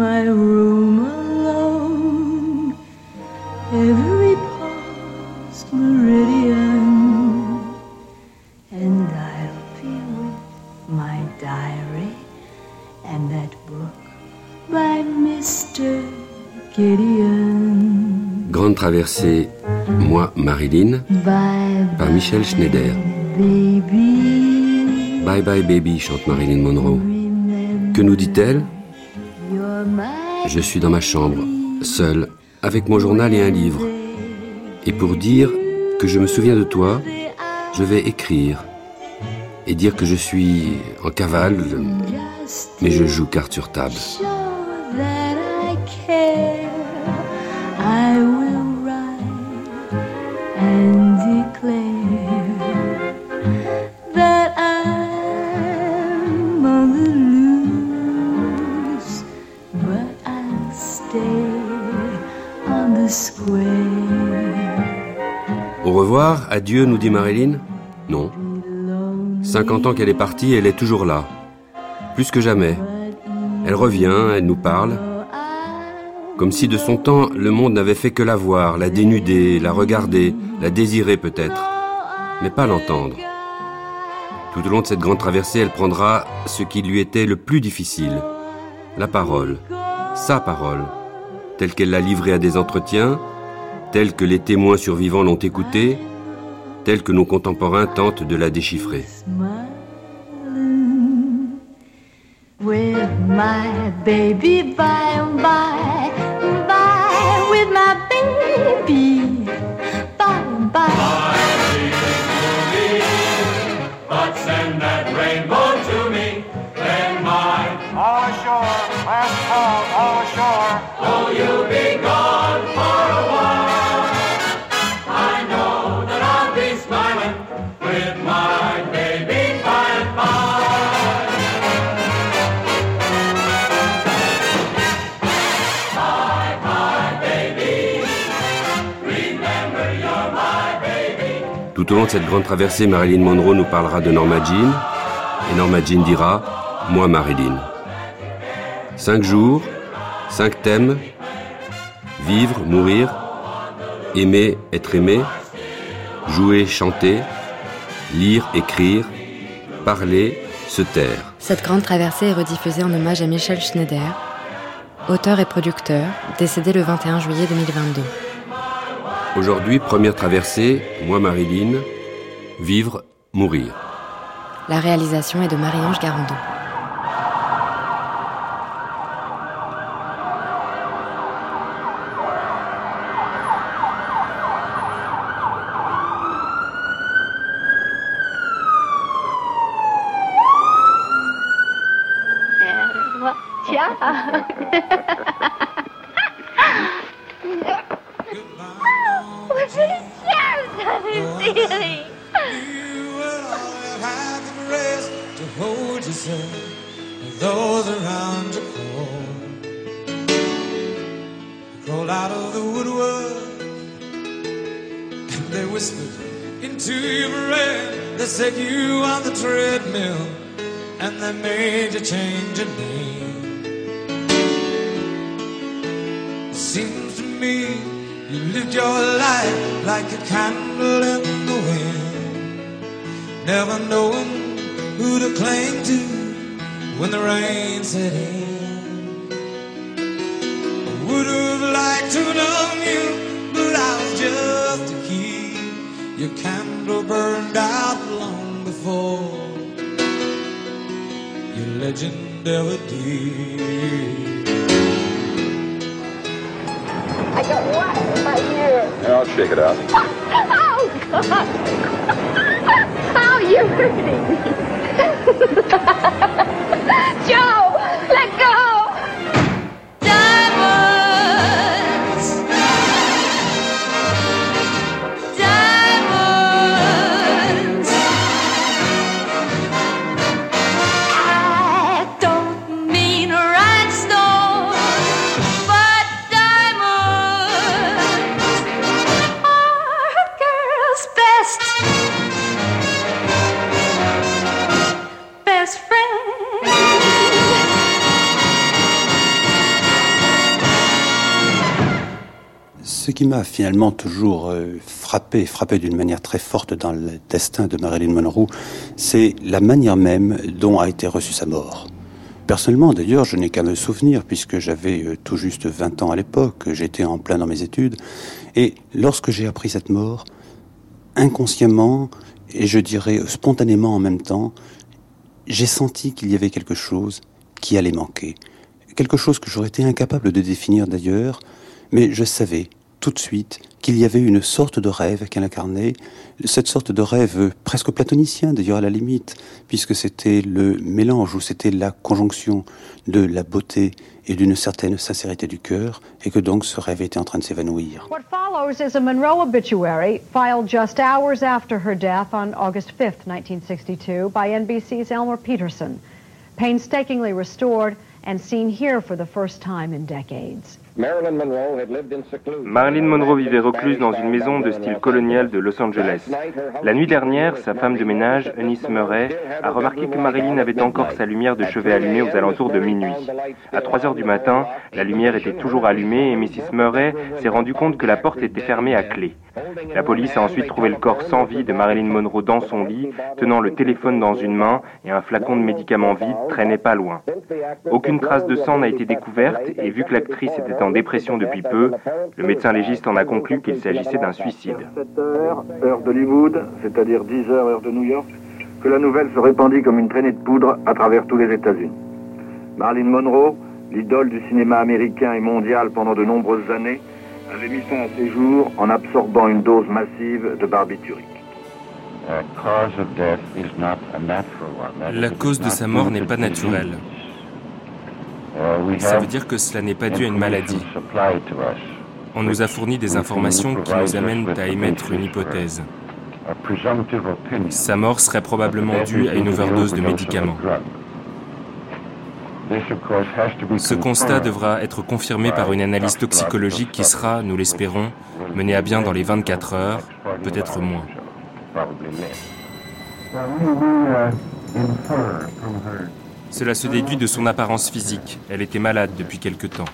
my room alone. Every past meridian, and I'll be with my diary and that book by Mr. Gideon. Grande traversée, moi, Marilyn, Bye par Michel Schneider. baby. Bye bye baby, chante Marilyn Monroe. Que nous dit-elle? Je suis dans ma chambre, seul, avec mon journal et un livre. Et pour dire que je me souviens de toi, je vais écrire. Et dire que je suis en cavale, mais je joue carte sur table. Adieu, nous dit Marilyn Non. 50 ans qu'elle est partie, elle est toujours là. Plus que jamais. Elle revient, elle nous parle. Comme si de son temps, le monde n'avait fait que la voir, la dénuder, la regarder, la désirer peut-être, mais pas l'entendre. Tout au long de cette grande traversée, elle prendra ce qui lui était le plus difficile, la parole, sa parole, telle qu'elle l'a livrée à des entretiens, telle que les témoins survivants l'ont écoutée, telle que nos contemporains tentent de la déchiffrer. De cette grande traversée, Marilyn Monroe nous parlera de Norma Jean, et Norma Jean dira Moi, Marilyn. Cinq jours, cinq thèmes vivre, mourir, aimer, être aimé, jouer, chanter, lire, écrire, parler, se taire. Cette grande traversée est rediffusée en hommage à Michel Schneider, auteur et producteur, décédé le 21 juillet 2022. Aujourd'hui, première traversée, moi, Marilyn, vivre, mourir. La réalisation est de Marie-Ange Garandon. They set you on the treadmill and they made you change your name. Seems to me you lived your life like a candle in the wind, never knowing who to cling to when the rain set in. I would have liked to know Your candle burned out long before your legend ever did. I got what in my ear? Yeah, I'll shake it out. Oh, God. Oh, you're hurting me. qui m'a finalement toujours euh, frappé, frappé d'une manière très forte dans le destin de Marilyn Monroe, c'est la manière même dont a été reçue sa mort. Personnellement, d'ailleurs, je n'ai qu'à me souvenir, puisque j'avais euh, tout juste 20 ans à l'époque, j'étais en plein dans mes études, et lorsque j'ai appris cette mort, inconsciemment, et je dirais spontanément en même temps, j'ai senti qu'il y avait quelque chose qui allait manquer. Quelque chose que j'aurais été incapable de définir d'ailleurs, mais je savais tout de suite qu'il y avait une sorte de rêve qu'elle incarnait, cette sorte de rêve presque platonicien d'ailleurs à la limite, puisque c'était le mélange ou c'était la conjonction de la beauté et d'une certaine sincérité du cœur, et que donc ce rêve était en train de s'évanouir. What follows is a Monroe obituary filed just hours after her death on August 5th, 1962, by NBC's Elmer Peterson, painstakingly restored and seen here for the first time in decades. Marilyn Monroe vivait recluse dans une maison de style colonial de Los Angeles. La nuit dernière, sa femme de ménage, Eunice Murray, a remarqué que Marilyn avait encore sa lumière de chevet allumée aux alentours de minuit. À 3 heures du matin, la lumière était toujours allumée et Mrs. Murray s'est rendu compte que la porte était fermée à clé. La police a ensuite trouvé le corps sans vie de Marilyn Monroe dans son lit, tenant le téléphone dans une main et un flacon de médicaments vide traînait pas loin. Aucune trace de sang n'a été découverte et vu que l'actrice était en dépression depuis peu, le médecin légiste en a conclu qu'il s'agissait d'un suicide. 7 heures, heure d'Hollywood, c'est-à-dire 10 heures, heure de New York, que la nouvelle se répandit comme une traînée de poudre à travers tous les États-Unis. Marilyn Monroe, l'idole du cinéma américain et mondial pendant de nombreuses années, avait mis fin à ses jours en absorbant une dose massive de barbiturique. La cause de sa mort n'est pas naturelle. Ça veut dire que cela n'est pas dû à une maladie. On nous a fourni des informations qui nous amènent à émettre une hypothèse. Sa mort serait probablement due à une overdose de médicaments. Ce constat devra être confirmé par une analyse toxicologique qui sera, nous l'espérons, menée à bien dans les 24 heures, peut-être moins. Cela se déduit de son apparence physique. Elle était malade depuis quelque temps.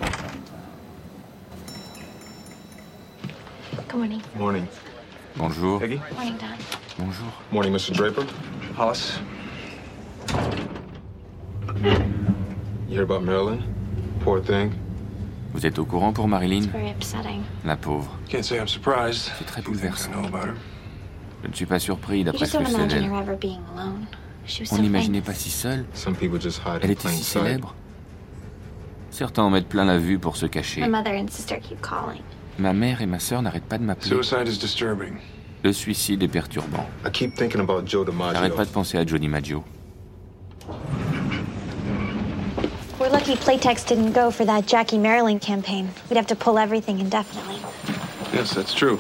Good morning. Morning. Bonjour. Peggy? Morning, Don. Bonjour. Morning, Mr. Draper. Hollis. You hear about Marilyn? Poor thing. Vous êtes au courant pour Marilyn? It's very upsetting. La pauvre. Can't say I'm surprised. C'est très bouleversant. Je ne suis pas surpris d'après ce que On n'imaginait pas si seule. Some people just hide Elle était si célèbre. Certains en mettent plein la vue pour se cacher. My mother and sister keep calling. Ma mère et ma sœur n'arrêtent pas de m'appeler. Suicide is disturbing. Le suicide est perturbant. I keep thinking about Joe J'arrête pas de penser à Johnny Maggio. We're lucky Playtex didn't go for that Jackie Maryland campaign. We'd have to pull everything indefinitely. Yes, that's true.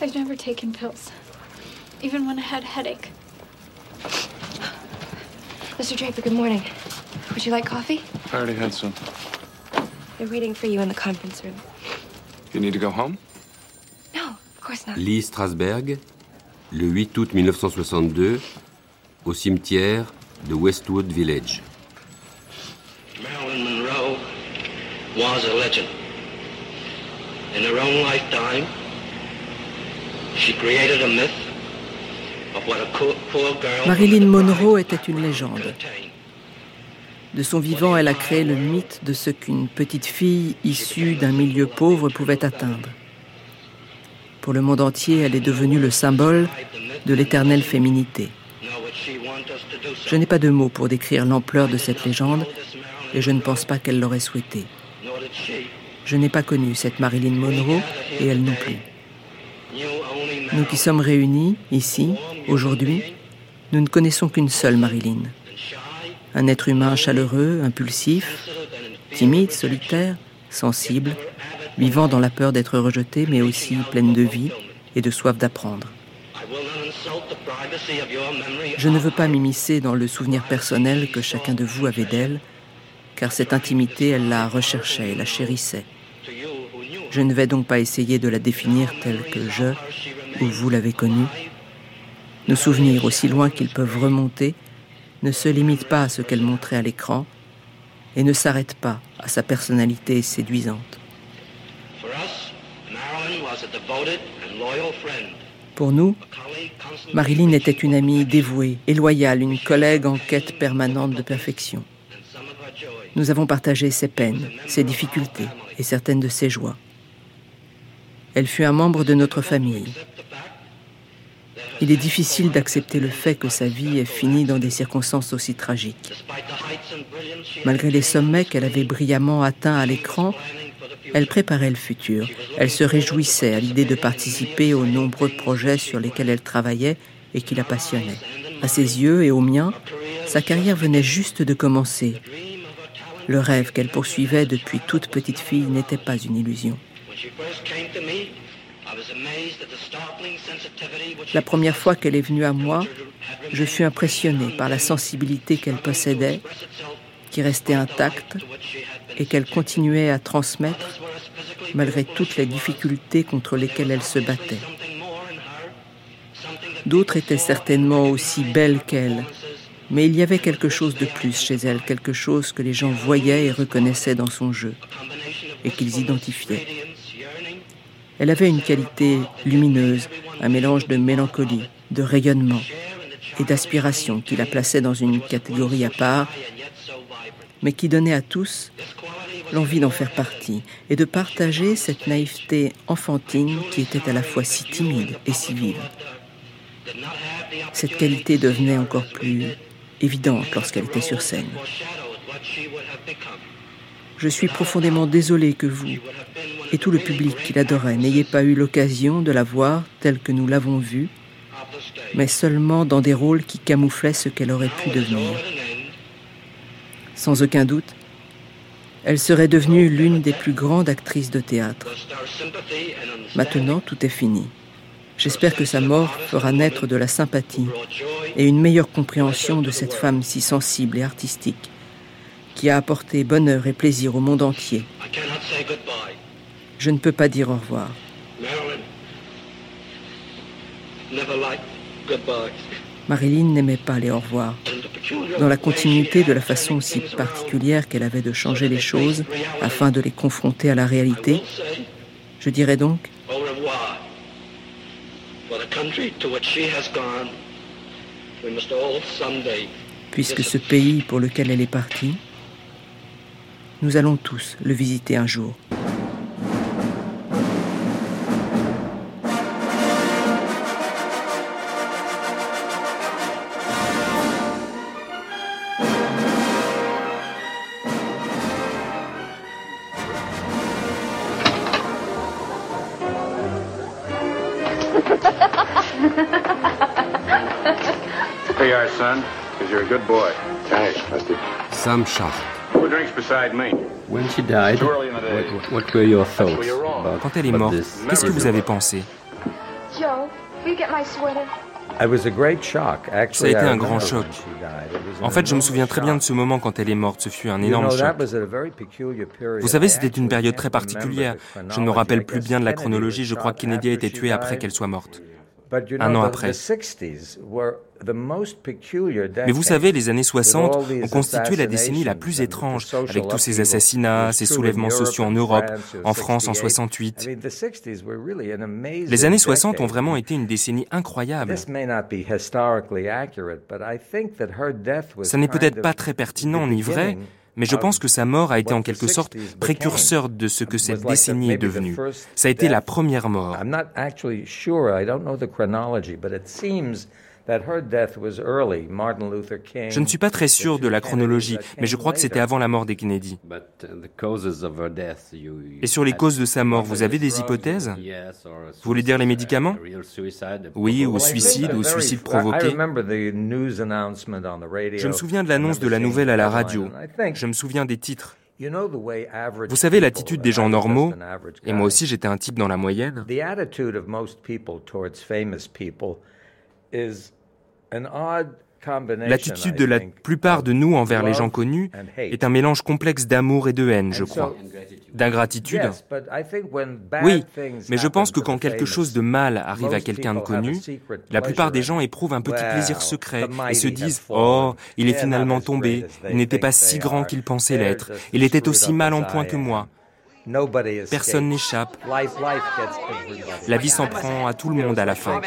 I've never taken pills, even when I had a headache. Mr. Draper, good morning. Would you like coffee? I already had some. They're waiting for you in the conference room. You need to go home? No, of course not. Lee Strasberg, le 8 août 1962, au cimetière de Westwood Village. Marilyn Monroe was a legend. In her own lifetime, she created a myth Marilyn Monroe était une légende. De son vivant, elle a créé le mythe de ce qu'une petite fille issue d'un milieu pauvre pouvait atteindre. Pour le monde entier, elle est devenue le symbole de l'éternelle féminité. Je n'ai pas de mots pour décrire l'ampleur de cette légende et je ne pense pas qu'elle l'aurait souhaité. Je n'ai pas connu cette Marilyn Monroe et elle non plus. Nous qui sommes réunis ici, aujourd'hui, nous ne connaissons qu'une seule Marilyn. Un être humain chaleureux, impulsif, timide, solitaire, sensible, vivant dans la peur d'être rejeté, mais aussi pleine de vie et de soif d'apprendre. Je ne veux pas m'immiscer dans le souvenir personnel que chacun de vous avait d'elle, car cette intimité, elle la recherchait, la chérissait. Je ne vais donc pas essayer de la définir telle que je ou vous l'avez connue. Nos souvenirs, aussi loin qu'ils peuvent remonter, ne se limitent pas à ce qu'elle montrait à l'écran et ne s'arrêtent pas à sa personnalité séduisante. Pour nous, Marilyn était une amie dévouée et loyale, une collègue en quête permanente de perfection. Nous avons partagé ses peines, ses difficultés et certaines de ses joies. Elle fut un membre de notre famille. Il est difficile d'accepter le fait que sa vie ait fini dans des circonstances aussi tragiques. Malgré les sommets qu'elle avait brillamment atteints à l'écran, elle préparait le futur. Elle se réjouissait à l'idée de participer aux nombreux projets sur lesquels elle travaillait et qui la passionnaient. À ses yeux et aux miens, sa carrière venait juste de commencer. Le rêve qu'elle poursuivait depuis toute petite fille n'était pas une illusion. La première fois qu'elle est venue à moi, je fus impressionné par la sensibilité qu'elle possédait, qui restait intacte et qu'elle continuait à transmettre malgré toutes les difficultés contre lesquelles elle se battait. D'autres étaient certainement aussi belles qu'elle, mais il y avait quelque chose de plus chez elle, quelque chose que les gens voyaient et reconnaissaient dans son jeu, et qu'ils identifiaient. Elle avait une qualité lumineuse, un mélange de mélancolie, de rayonnement et d'aspiration qui la plaçait dans une catégorie à part, mais qui donnait à tous l'envie d'en faire partie et de partager cette naïveté enfantine qui était à la fois si timide et si vive. Cette qualité devenait encore plus évidente lorsqu'elle était sur scène. Je suis profondément désolé que vous et tout le public qui l'adorait n'ayez pas eu l'occasion de la voir telle que nous l'avons vue, mais seulement dans des rôles qui camouflaient ce qu'elle aurait pu devenir. Sans aucun doute, elle serait devenue l'une des plus grandes actrices de théâtre. Maintenant, tout est fini. J'espère que sa mort fera naître de la sympathie et une meilleure compréhension de cette femme si sensible et artistique qui a apporté bonheur et plaisir au monde entier. Je ne peux pas dire au revoir. Marilyn n'aimait pas les au revoir. Dans la continuité de la façon si particulière qu'elle avait de changer les choses afin de les confronter à la réalité, je dirais donc Puisque ce pays pour lequel elle est partie, nous allons tous le visiter un jour. A good boy. Thanks, Rusty. Sam Sharp. Who drinks beside me? When she died, what, what were your thoughts about, Quand elle est morte, qu'est-ce que vous avez pensé? Joe, will you get my sweater? Ça a été un grand choc. En fait, je me souviens très bien de ce moment quand elle est morte. Ce fut un énorme choc. Vous savez, c'était une période très particulière. Je ne me rappelle plus bien de la chronologie. Je crois que Kennedy a été tué après qu'elle soit morte. Un an après. Mais vous savez, les années 60 ont constitué la décennie la plus étrange, avec tous ces assassinats, ces soulèvements sociaux en Europe, en France en 68. Les années 60 ont vraiment été une décennie incroyable. Ça n'est peut-être pas très pertinent ni vrai, mais je pense que sa mort a été en quelque sorte précurseur de ce que cette décennie est devenue. Ça a été la première mort. Je ne suis pas très sûr de la chronologie, mais je crois que c'était avant la mort des Kennedy. Et sur les causes de sa mort, vous avez des hypothèses? Vous voulez dire les médicaments? Oui, ou suicide, ou suicide provoqué. Je me souviens de l'annonce de la nouvelle à la radio. Je me souviens des titres. Vous savez l'attitude des gens normaux, et moi aussi j'étais un type dans la moyenne. L'attitude de la plupart de nous envers les gens connus est un mélange complexe d'amour et de haine, je crois. D'ingratitude. Oui, mais je pense que quand quelque chose de mal arrive à quelqu'un de connu, la plupart des gens éprouvent un petit plaisir secret et se disent ⁇ Oh, il est finalement tombé, il n'était pas si grand qu'il pensait l'être, il était aussi mal en point que moi ⁇ Personne n'échappe. La vie s'en prend à tout le monde à la fin.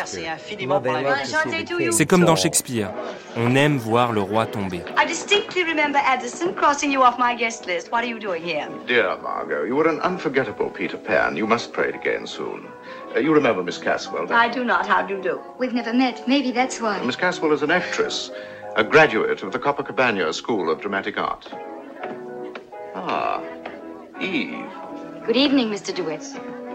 C'est comme dans Shakespeare. On aime voir le roi tomber. I distinctly remember Addison crossing you off my guest list. What are you doing here? Dear Margot, you were an unforgettable Peter Pan. You must play it again soon. Uh, you remember Miss Caswell, don't I do not. How do you do? We've never met. Maybe that's why. Miss Caswell is an actress, a graduate of the Copacabana School of Dramatic Art. Ah, Eve. Good evening, Mr. DeWitt.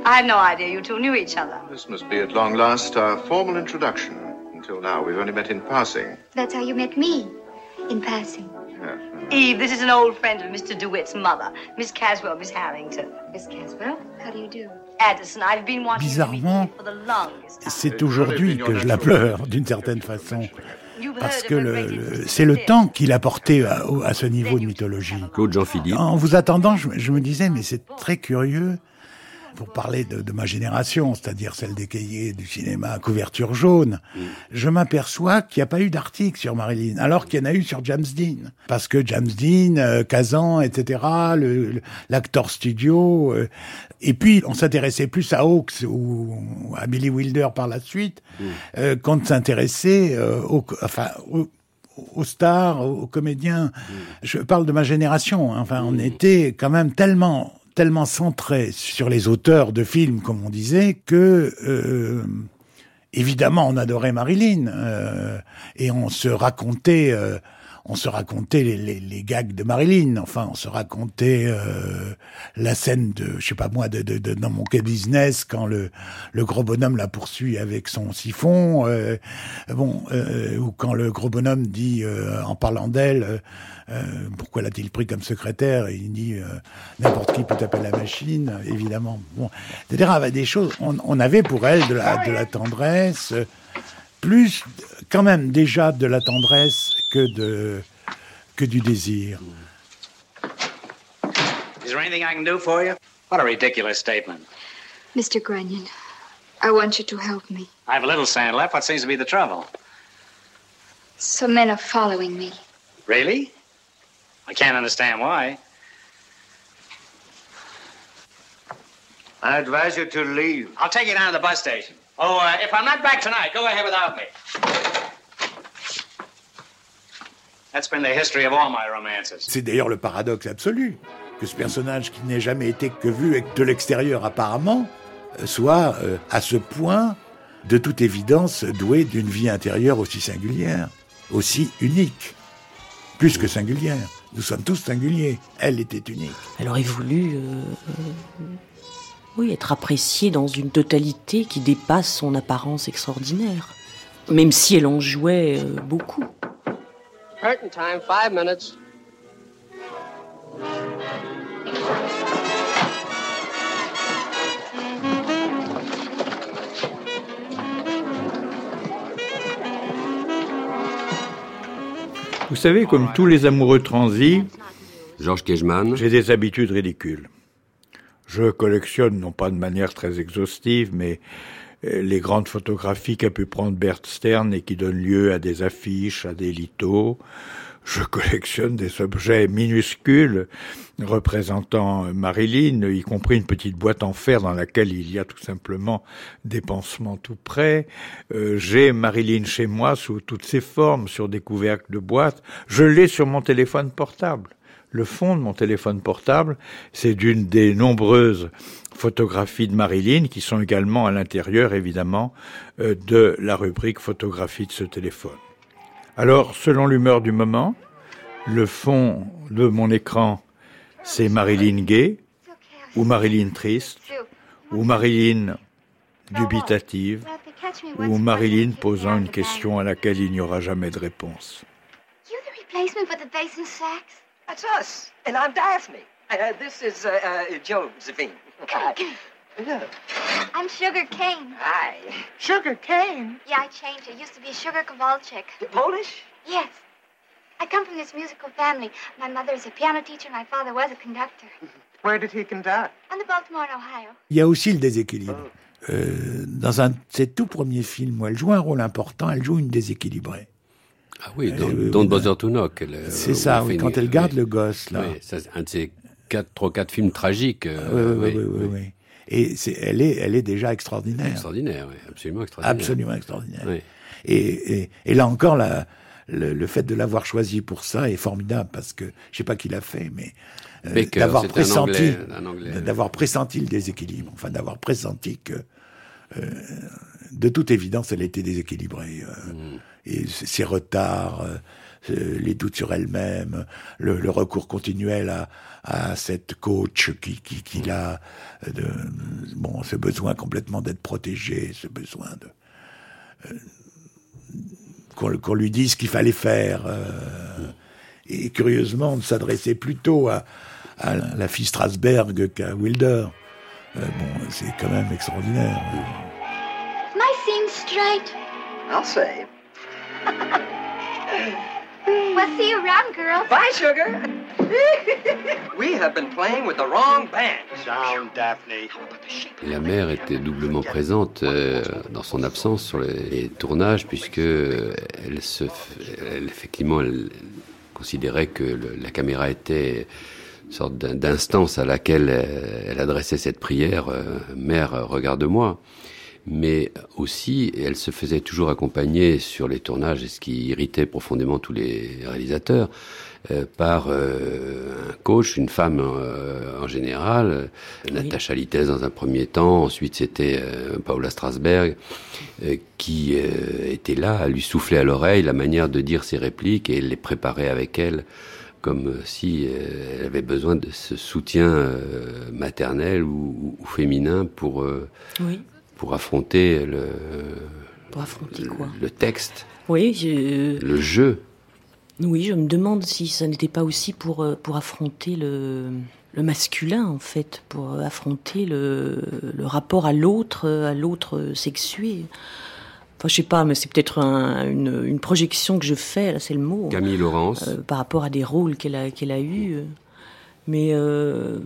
I had no idea you two knew each other. This must be at long last our formal introduction. Until now, we've only met in passing. That's how you met me, in passing. Eve, this is an old friend of Mr. DeWitt's mother, Miss Caswell, Miss Harrington. Miss Caswell, how do you do? Addison, I've been wanting Bizarrement, for the longest. c'est aujourd'hui que je la pleure, d'une certaine façon. Parce que le- le- c'est le temps qu'il a porté à, ce niveau de mythologie. Claude Jean-Philippe. En vous attendant, je me disais, mais c'est très curieux, pour parler de, de ma génération, c'est-à-dire celle des cahiers du cinéma à couverture jaune, je m'aperçois qu'il n'y a pas eu d'article sur Marilyn, alors qu'il y en a eu sur James Dean. Parce que James Dean, euh, Kazan, etc., l'acteur studio, euh, et puis on s'intéressait plus à Hawks ou à Billy Wilder par la suite, euh, qu'on ne s'intéressait euh, au, enfin, au- aux stars, aux comédiens. Je parle de ma génération. hein. Enfin, on était quand même tellement tellement centré sur les auteurs de films, comme on disait, que euh, évidemment on adorait Marilyn euh, et on se racontait. On se racontait les, les, gags de Marilyn, enfin, on se racontait euh, la scène de, je sais pas moi, de, de, de dans mon quai business quand le, le gros bonhomme la poursuit avec son siphon, euh, bon, euh, ou quand le gros bonhomme dit euh, en parlant d'elle, pourquoi l'a-t-il pris comme secrétaire Et il dit n'importe qui peut taper la machine, évidemment. Choses, on, on avait pour elle de la, de la tendresse, plus quand même déjà de la tendresse que de que du désir. Is there anything I can do for you? What a ridiculous statement. Mr. Grunion, I want you to help me. I have a little sand left. What seems to be the trouble? Some men are following me. Really? I can't understand why. I advise you to leave. I'll take you down to the bus station. Oh, uh, if I'm not back tonight, go ahead without me. That's been the history of all my romances. C'est d'ailleurs le paradoxe absolu que ce personnage qui n'ait jamais été que vu de l'extérieur apparemment euh, soit euh, à ce point de toute évidence doué d'une vie intérieure aussi singulière, aussi unique, plus que singulière. Nous sommes tous singuliers. Elle était unique. Elle aurait voulu, euh, euh, oui, être appréciée dans une totalité qui dépasse son apparence extraordinaire, même si elle en jouait euh, beaucoup. Curtain time, five minutes. Vous savez, comme tous les amoureux transis, Georges Kejman, j'ai des habitudes ridicules. Je collectionne, non pas de manière très exhaustive, mais les grandes photographies qu'a pu prendre Bert Stern et qui donnent lieu à des affiches, à des lithos. Je collectionne des objets minuscules représentant Marilyn, y compris une petite boîte en fer dans laquelle il y a tout simplement des pansements tout près. Euh, J'ai Marilyn chez moi sous toutes ses formes, sur des couvercles de boîte. Je l'ai sur mon téléphone portable. Le fond de mon téléphone portable, c'est d'une des nombreuses photographies de Marilyn qui sont également à l'intérieur, évidemment, euh, de la rubrique photographie de ce téléphone. Alors, selon l'humeur du moment, le fond de mon écran, c'est Marilyn gay, ou Marilyn triste, ou Marilyn dubitative, ou Marilyn posant une question à laquelle il n'y aura jamais de réponse. Replacement for the sax? That's us, and I'm Daphne. Uh, this is uh, uh, Josephine. Look. I'm Sugar Cane. Hi. Sugar cane? Yeah, I changed. I used to be Sugar Kowalczyk. Polish? Yes. I come from this musical family. My mother is a piano teacher, and my father was a conductor. Where did he conduct? On the Baltimore Ohio. Il y a aussi le déséquilibre. Euh, dans un de ses tout premiers films où elle joue un rôle important, elle joue une déséquilibrée. Ah oui, dans Don't Bother to Knock. euh, C'est ça, oui, quand elle garde le gosse, là. Oui, un de ses quatre, trois, quatre films tragiques. Euh, oui, oui, oui, oui, Et elle est, elle est déjà extraordinaire. Extraordinaire, oui, absolument extraordinaire. Absolument extraordinaire. Et, et, et, là encore, la, le, le, fait de l'avoir choisi pour ça est formidable parce que je sais pas qui l'a fait, mais euh, d'avoir pressenti, d'avoir pressenti le déséquilibre, enfin d'avoir pressenti que, euh, de toute évidence, elle était déséquilibrée. Euh, mm. Et ses retards, euh, les doutes sur elle-même, le, le, recours continuel à, à cette coach qui, qui, qui a de, bon, ce besoin complètement d'être protégé, ce besoin de euh, qu'on lui dise ce qu'il fallait faire. Euh, et curieusement, on s'adressait plutôt à, à, la fille Strasberg qu'à Wilder. Euh, bon, c'est quand même extraordinaire. My seem straight. I'll say. We'll see you around, girls. Bye, sugar. We have been playing with the wrong band. Down, Daphne. La mère était doublement présente euh, dans son absence sur les, les tournages, puisque elle se, elle, effectivement, elle considérait que le, la caméra était une sorte d'instance à laquelle elle, elle, adressait cette prière euh, Mère, regarde-moi mais aussi elle se faisait toujours accompagner sur les tournages, ce qui irritait profondément tous les réalisateurs, euh, par euh, un coach, une femme euh, en général, oui. Natacha Littès dans un premier temps, ensuite c'était euh, Paula Strasberg, euh, qui était là à lui souffler à l'oreille la manière de dire ses répliques et les préparer avec elle comme si elle avait besoin de ce soutien maternel ou, ou féminin pour oui pour affronter le. Pour affronter quoi Le texte. Oui. Je... Le jeu. Oui, je me demande si ça n'était pas aussi pour pour affronter le le masculin en fait, pour affronter le, le rapport à l'autre, à l'autre sexué. Enfin, je sais pas, mais c'est peut-être un, une, une, projection que je fais, là, c'est le mot. Camille Laurence. Euh, par rapport à des rôles qu'elle a, qu'elle a eus. Mais euh,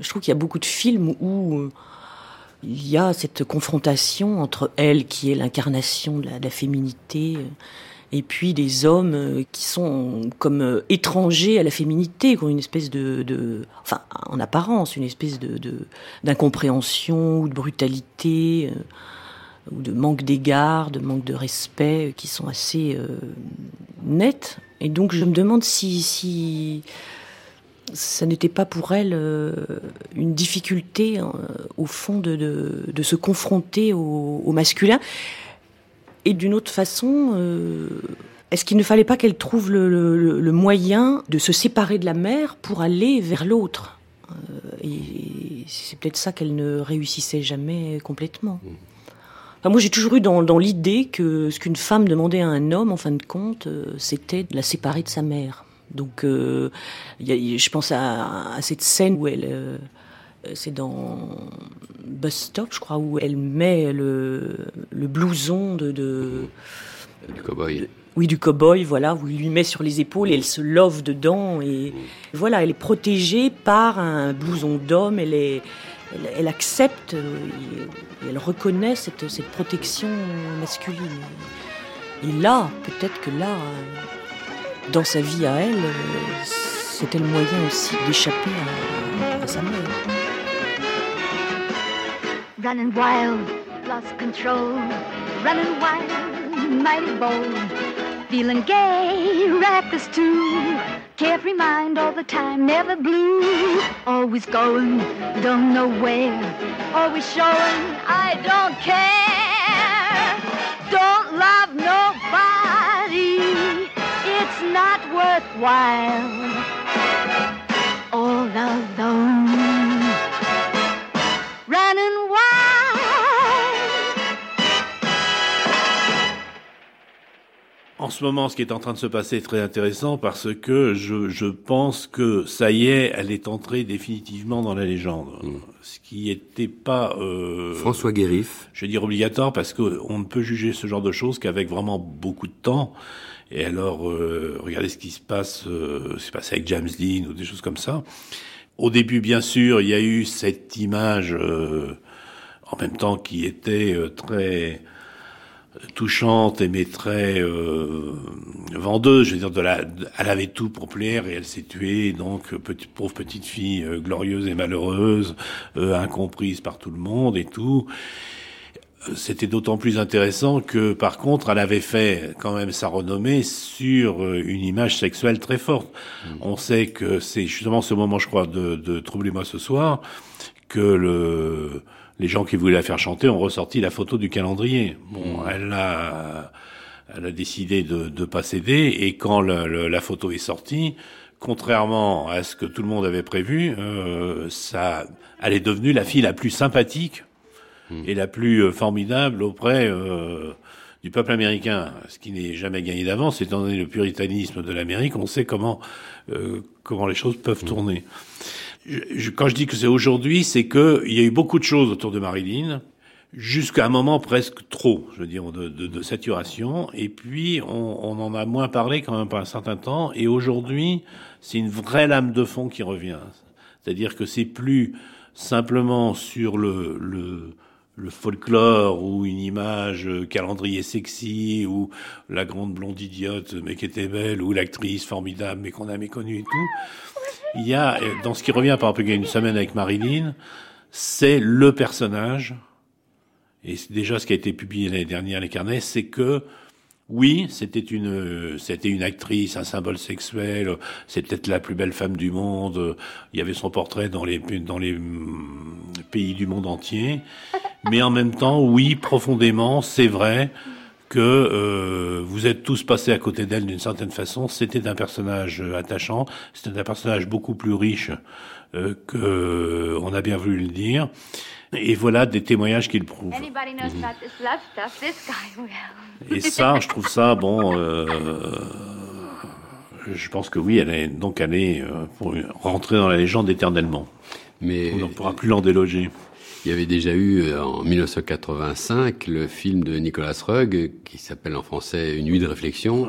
je trouve qu'il y a beaucoup de films où il y a cette confrontation entre elle, qui est l'incarnation de, la, féminité, et puis des hommes euh, qui sont comme euh, étrangers à la féminité, qui ont une espèce de, enfin, en apparence, une espèce de d'incompréhension ou de brutalité, euh, ou de manque d'égard, de manque de respect, qui sont assez euh, nets. Et donc je me demande si ça n'était pas pour elle euh, une difficulté, euh, au fond, de, de, de, se confronter au, au masculin. Et d'une autre façon, euh, est-ce qu'il ne fallait pas qu'elle trouve le, le, le, moyen de se séparer de la mère pour aller vers l'autre? Euh, Et c'est peut-être ça qu'elle ne réussissait jamais complètement. Enfin, moi, j'ai toujours eu dans, dans l'idée que ce qu'une femme demandait à un homme, en fin de compte, euh, c'était de la séparer de sa mère. Donc, euh, y a, je pense à, à, cette scène où elle, euh, c'est dans Bus Stop, je crois, où elle met le, le blouson de, de du cowboy. Oui, du cowboy, voilà, où il lui met sur les épaules et elle se love dedans et voilà, elle est protégée par un blouson d'homme. Elle est, elle, elle accepte, et elle reconnaît cette, cette protection masculine. Et là, peut-être que là dans sa vie à elle, c'était le moyen aussi d'échapper à, à, sa mère. Running wild, lost control, running wild, mighty bold, feeling gay, reckless too, carefree mind all the time, never blue, always going, don't know where, always showing I don't care, don't love it's not worthwhile all alone running En ce moment, ce qui est en train de se passer est très intéressant parce que je, je pense que ça y est, elle est entrée définitivement dans la légende. Mmh. Ce qui n'était pas... Euh, François Guérif. Je vais dire obligatoire parce qu'on ne peut juger ce genre de choses qu'avec vraiment beaucoup de temps. Et alors, euh, regardez ce qui se passe, euh, c'est passé avec James Dean ou des choses comme ça. Au début, bien sûr, il y a eu cette image euh, en même temps qui était euh, très touchante et mais très euh, vendeuse. Je veux dire, de la, elle avait tout pour plaire et elle s'est tuée. Donc, petite, pauvre petite fille euh, glorieuse et malheureuse, incomprise par tout le monde et tout. C'était d'autant plus intéressant que, par contre, elle avait fait quand même sa renommée sur euh, une image sexuelle très forte. On sait que c'est justement ce moment, je crois, de, de Troublez-moi ce soir, que le les gens qui voulaient la faire chanter ont ressorti la photo du calendrier. Bon, elle a, elle a décidé de ne pas céder, et quand le, le, la photo est sortie, contrairement à ce que tout le monde avait prévu, euh, ça, elle est devenue la fille la plus sympathique et la plus euh, formidable auprès euh, du peuple américain, ce qui n'est jamais gagné d'avance, étant donné le puritanisme de l'Amérique, on sait comment euh, comment les choses peuvent tourner je, quand je dis que c'est aujourd'hui, c'est que il y a eu beaucoup de choses autour de Marilyn, jusqu'à un moment presque trop, je veux dire, de, de, de saturation. Et puis, on, on, en a moins parlé quand même par un certain temps. Et aujourd'hui, c'est une vraie lame de fond qui revient. C'est-à-dire que c'est plus simplement sur le, le, le folklore ou une image calendrier sexy ou la grande blonde idiote mais qui était belle ou l'actrice formidable mais qu'on a méconnue et tout. Il y a, dans ce qui revient par y a une semaine avec Marilyn, c'est le personnage, et c'est déjà ce qui a été publié l'année dernière, les carnets, c'est que, oui, c'était une, c'était une actrice, un symbole sexuel, c'est peut-être la plus belle femme du monde, il y avait son portrait dans les, dans les pays du monde entier, mais en même temps, oui, profondément, c'est vrai, que euh, vous êtes tous passés à côté d'elle d'une certaine façon. C'était un personnage attachant, c'était un personnage beaucoup plus riche euh, que euh, on a bien voulu le dire. Et voilà des témoignages qui le prouvent. Et ça, je trouve ça bon. Euh, je pense que oui, elle est donc elle est pour rentrer dans la légende éternellement. Mais on ne pourra plus l'en déloger. Il y avait déjà eu euh, en 1985 le film de Nicolas Rugg qui s'appelle en français Une nuit de réflexion,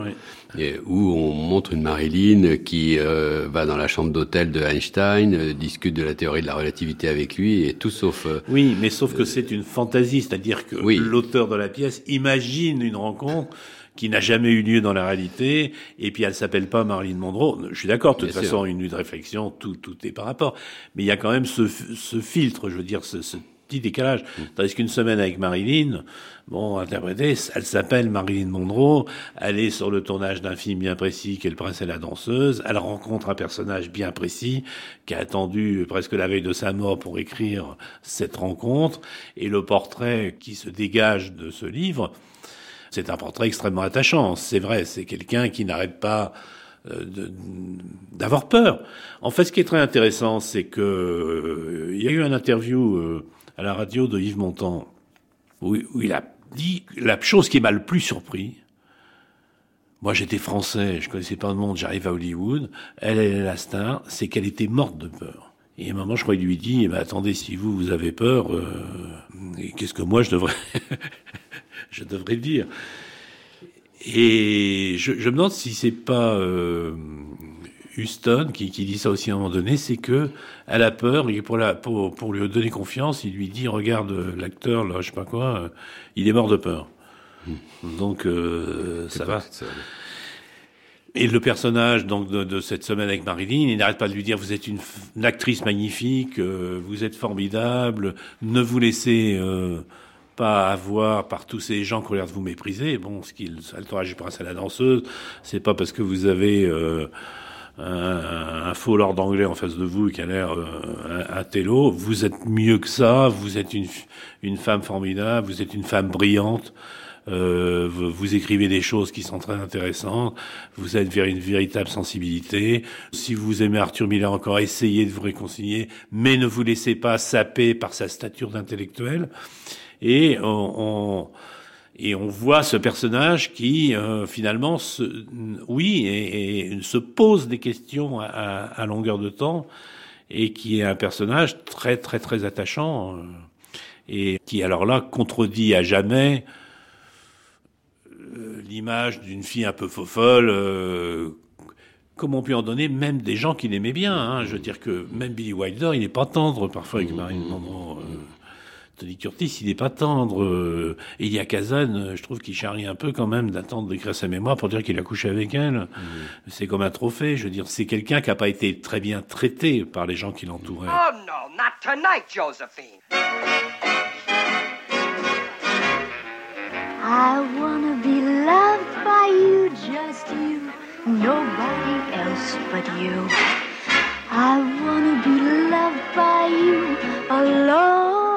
et où on montre une Marilyn qui euh, va dans la chambre d'hôtel de Einstein, euh, discute de la théorie de la relativité avec lui, et tout sauf. Euh, oui, mais sauf que c'est une fantaisie, c'est-à-dire que oui. l'auteur de la pièce imagine une rencontre qui n'a jamais eu lieu dans la réalité, et puis elle s'appelle pas Marilyn Monroe. Je suis d'accord, de toute Bien façon, sûr. une nuit de réflexion, tout, tout est par rapport. Mais il y a quand même ce, ce filtre, je veux dire, ce, ce petit décalage. Tandis qu'une semaine avec Marilyn, bon, interprétée, elle s'appelle Marilyn Monroe, elle est sur le tournage d'un film bien précis qui est Le Prince et la Danseuse, elle rencontre un personnage bien précis qui a attendu presque la veille de sa mort pour écrire cette rencontre, et le portrait qui se dégage de ce livre, c'est un portrait extrêmement attachant. C'est vrai, c'est quelqu'un qui n'arrête pas euh, d'avoir peur. En fait, ce qui est très intéressant, c'est que euh, il y a eu un interview euh, à la radio de Yves Montand où, il a dit la chose qui m'a le plus surpris. Moi, j'étais français, je connaissais pas le monde, j'arrive à Hollywood. Elle, elle est la star, c'est qu'elle était morte de peur. Et à un moment, je crois qu'il lui dit, eh attendez, si vous, vous avez peur, qu'est-ce que moi, je devrais, je devrais dire et je, je, me demande si c'est pas euh, Houston qui, qui, dit ça aussi à un moment donné, c'est que elle a peur et pour, la, pour, pour lui donner confiance, il lui dit regarde l'acteur là, je sais pas quoi, euh, il est mort de peur. Mmh. Donc euh, ça va. Ça. Et le personnage donc de, de, cette semaine avec Marilyn, il n'arrête pas de lui dire vous êtes une, une actrice magnifique, euh, vous êtes formidable, ne vous laissez euh, pas avoir par tous ces gens qui ont l'air de vous mépriser. Bon, ce qu'il, l'entourage du prince à la danseuse, c'est pas parce que vous avez euh, un, un, faux lord anglais en face de vous qui a l'air euh, un, un télo. Vous êtes mieux que ça. Vous êtes une, une femme formidable. Vous êtes une femme brillante. Euh, vous, vous, écrivez des choses qui sont très intéressantes. Vous êtes vers une véritable sensibilité. Si vous aimez Arthur Miller encore, essayez de vous réconcilier, mais ne vous laissez pas saper par sa stature d'intellectuel et on, on, et on voit ce personnage qui euh, finalement se, oui et, et, se pose des questions à, à, longueur de temps et qui est un personnage très très très attachant euh, et qui alors là contredit à jamais euh, l'image d'une fille un peu faux folle euh, comme on peut en donner même des gens qui l'aimaient bien hein. je veux dire que même Billy Wilder il n'est pas tendre parfois avec Marine Monroe Tony Curtis, il n'est pas tendre. Euh, Elia Kazan, euh, je trouve qu'il charrie un peu quand même d'attendre d'écrire sa mémoire pour dire qu'il a couché avec elle. Mmh. C'est comme un trophée. Je veux dire, c'est quelqu'un qui n'a pas été très bien traité par les gens qui l'entouraient. Oh no, not tonight, Josephine. I wanna be loved by you, just you, nobody else but you. I wanna be loved by you alone.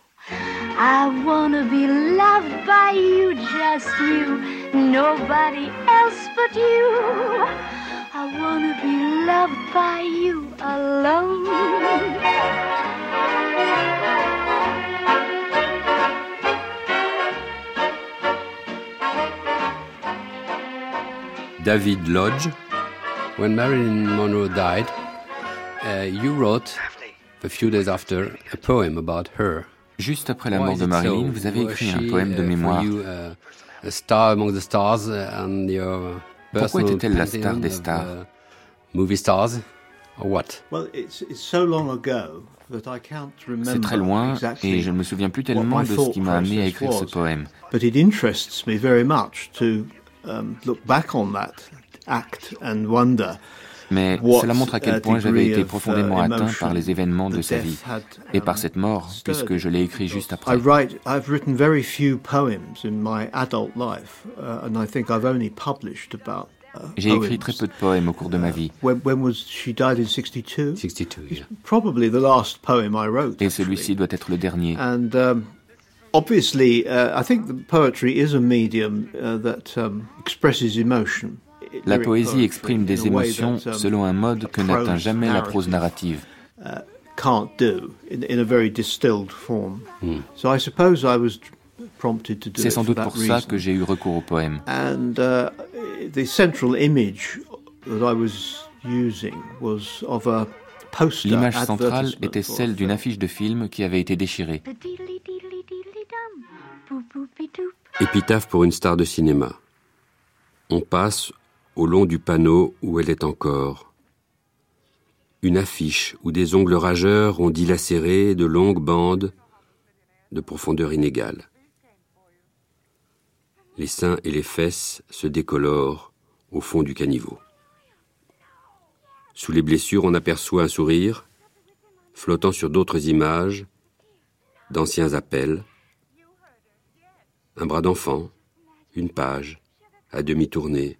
I wanna be loved by you, just you, nobody else but you. I wanna be loved by you alone. David Lodge. When Marilyn Monroe died, uh, you wrote, a few days after, a poem about her. Juste après la mort de Marilyn, vous avez écrit un poème de uh, mémoire. Uh, a star among the stars and your Pourquoi était-elle la star des stars uh, Movie stars? Or what? Well, it's, it's so long ago c'est très loin et je ne me souviens plus tellement de ce qui m'a amené à écrire ce poème. Um, mais cela montre à quel uh, point j'avais été profondément uh, atteint par les événements de sa vie et par cette mort, puisque je l'ai écrit juste après. I've written very few poems in my adult life, uh, and I think I've only published about j'ai écrit très peu de poèmes au cours de ma vie. When, when was she died in 62? 62, yeah. Probably the last poem I wrote. Et celui-ci doit être le dernier. And um, obviously, uh, I think the poetry is a medium uh, that um, expresses emotion. La poésie exprime des émotions selon un mode que n'atteint jamais la prose narrative. Can't do in, in a very distilled form. So I suppose I was c'est sans doute pour ça que j'ai eu recours au poème. And uh, the central image that I was using was of a poster L'image centrale était celle d'une affiche de film qui avait été déchirée. Épitaphe pour une star de cinéma. On passe au long du panneau où elle est encore. Une affiche où des ongles rageurs ont dilacéré de longues bandes de profondeur inégale. Les seins et les fesses se décolorent au fond du caniveau. Sous les blessures, on aperçoit un sourire, flottant sur d'autres images, d'anciens appels, un bras d'enfant, une page, à demi tournée,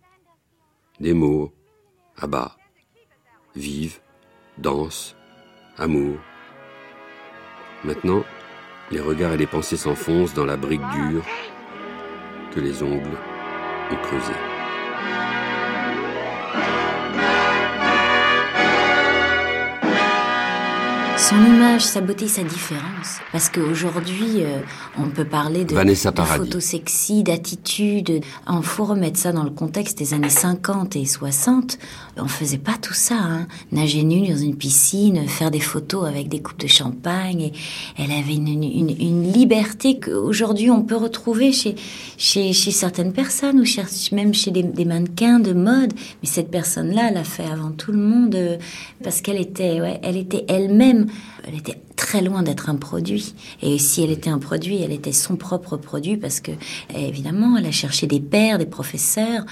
des mots, à bas, vive, danse, amour. Maintenant, les regards et les pensées s'enfoncent dans la brique dure, que les ongles ont creusé. Son image, sa beauté, sa différence. Parce qu'aujourd'hui, euh, on peut parler de, de photos sexy, d'attitude. Il faut remettre ça dans le contexte des années 50 et 60. On faisait pas tout ça. Hein. Nager nu dans une piscine, faire des photos avec des coupes de champagne. Et elle avait une, une, une liberté qu'aujourd'hui on peut retrouver chez, chez, chez certaines personnes ou même chez des, des, mannequins de mode. Mais cette personne-là, elle a fait avant tout le monde euh, parce qu'elle était, ouais, elle était elle-même elle était très loin d'être un produit. Et si elle était un produit, elle était son propre produit parce que, évidemment, elle a cherché des pères, des professeurs.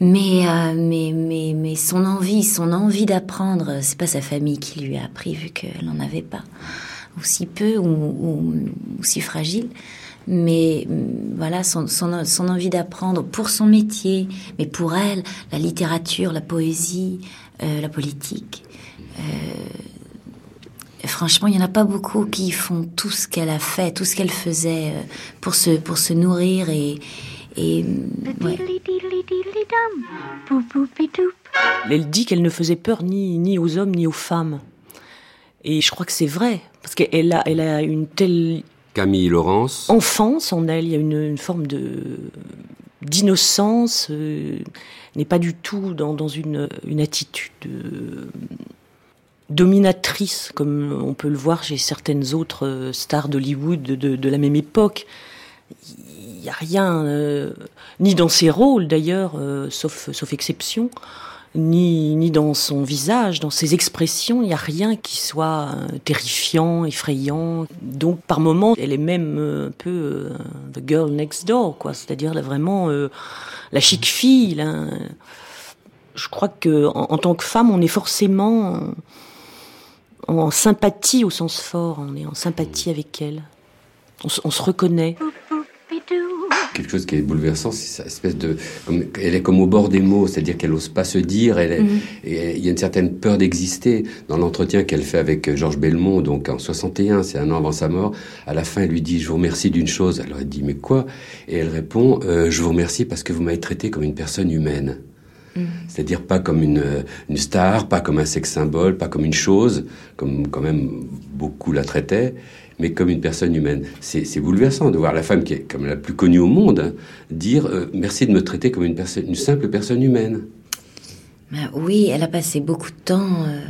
Mais, euh, mais, mais, mais son envie, son envie d'apprendre, c'est pas sa famille qui lui a appris vu qu'elle n'en avait pas, ou si peu, ou, ou, si fragile. Mais voilà, son envie d'apprendre pour son métier, mais pour elle, la littérature, la poésie, euh, la politique. Euh, franchement, il n'y en a pas beaucoup qui font tout ce qu'elle a fait, tout ce qu'elle faisait euh, pour se, pour se nourrir et. et Elle dit qu'elle ne faisait peur ni, ni aux hommes ni aux femmes. Et je crois que c'est vrai, parce qu'elle a, elle a une telle... Camille Laurence. Enfance en elle, il y a une, forme de d'innocence, euh, n'est pas du tout dans, dans une, une attitude euh, dominatrice, comme on peut le voir chez certaines autres euh, stars d'Hollywood de, la même époque. Il n'y a rien, ni dans ses rôles d'ailleurs, sauf, sauf exception, ni, ni dans son visage, dans ses expressions, il n'y a rien qui soit euh, terrifiant, effrayant. Donc par moments, elle est même euh, un peu euh, the girl next door, quoi. C'est-à-dire vraiment la chic fille. Je crois que en, tant que femme, on est forcément en, sympathie au sens fort. On est en sympathie avec elle. on se reconnaît quelque chose qui est bouleversant, c'est cette espèce de, elle est comme au bord des mots, c'est-à-dire qu'elle n'ose pas se dire, elle mm. il y a une certaine peur d'exister. Dans l'entretien qu'elle fait avec Georges Belmont, donc en 61, c'est un an avant sa mort, à la fin, elle lui dit, je vous remercie d'une chose. Alors elle dit, mais quoi? Et elle répond, euh, je vous remercie parce que vous m'avez traité comme une personne humaine. Mm. C'est-à-dire pas comme une, une, star, pas comme un sex symbole, pas comme une chose, comme quand même beaucoup la traitaient, mais comme une personne humaine. C'est bouleversant de voir la femme qui est comme la plus connue au monde hein, dire euh, merci de me traiter comme une, personne, une simple personne humaine. Ben oui, elle a passé beaucoup de temps euh,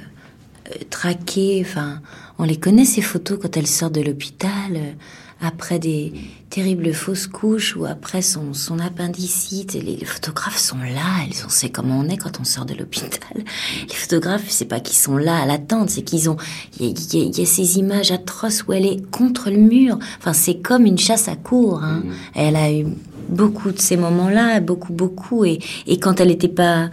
euh, traquée. Enfin, on les connaît ces photos quand elle sort de l'hôpital après des terribles fausses couches ou après son, son appendicite. Les, les, photographes sont là, ils on sait comment on est quand on sort de l'hôpital. Les photographes, c'est pas qu'ils sont là à l'attente, c'est qu'ils ont, il y, a ces images atroces où elle est contre le mur. Enfin, c'est comme une chasse à cour. Hein. Mmh. Elle a eu beaucoup de ces moments-là, beaucoup, beaucoup. Et, et quand elle n'était pas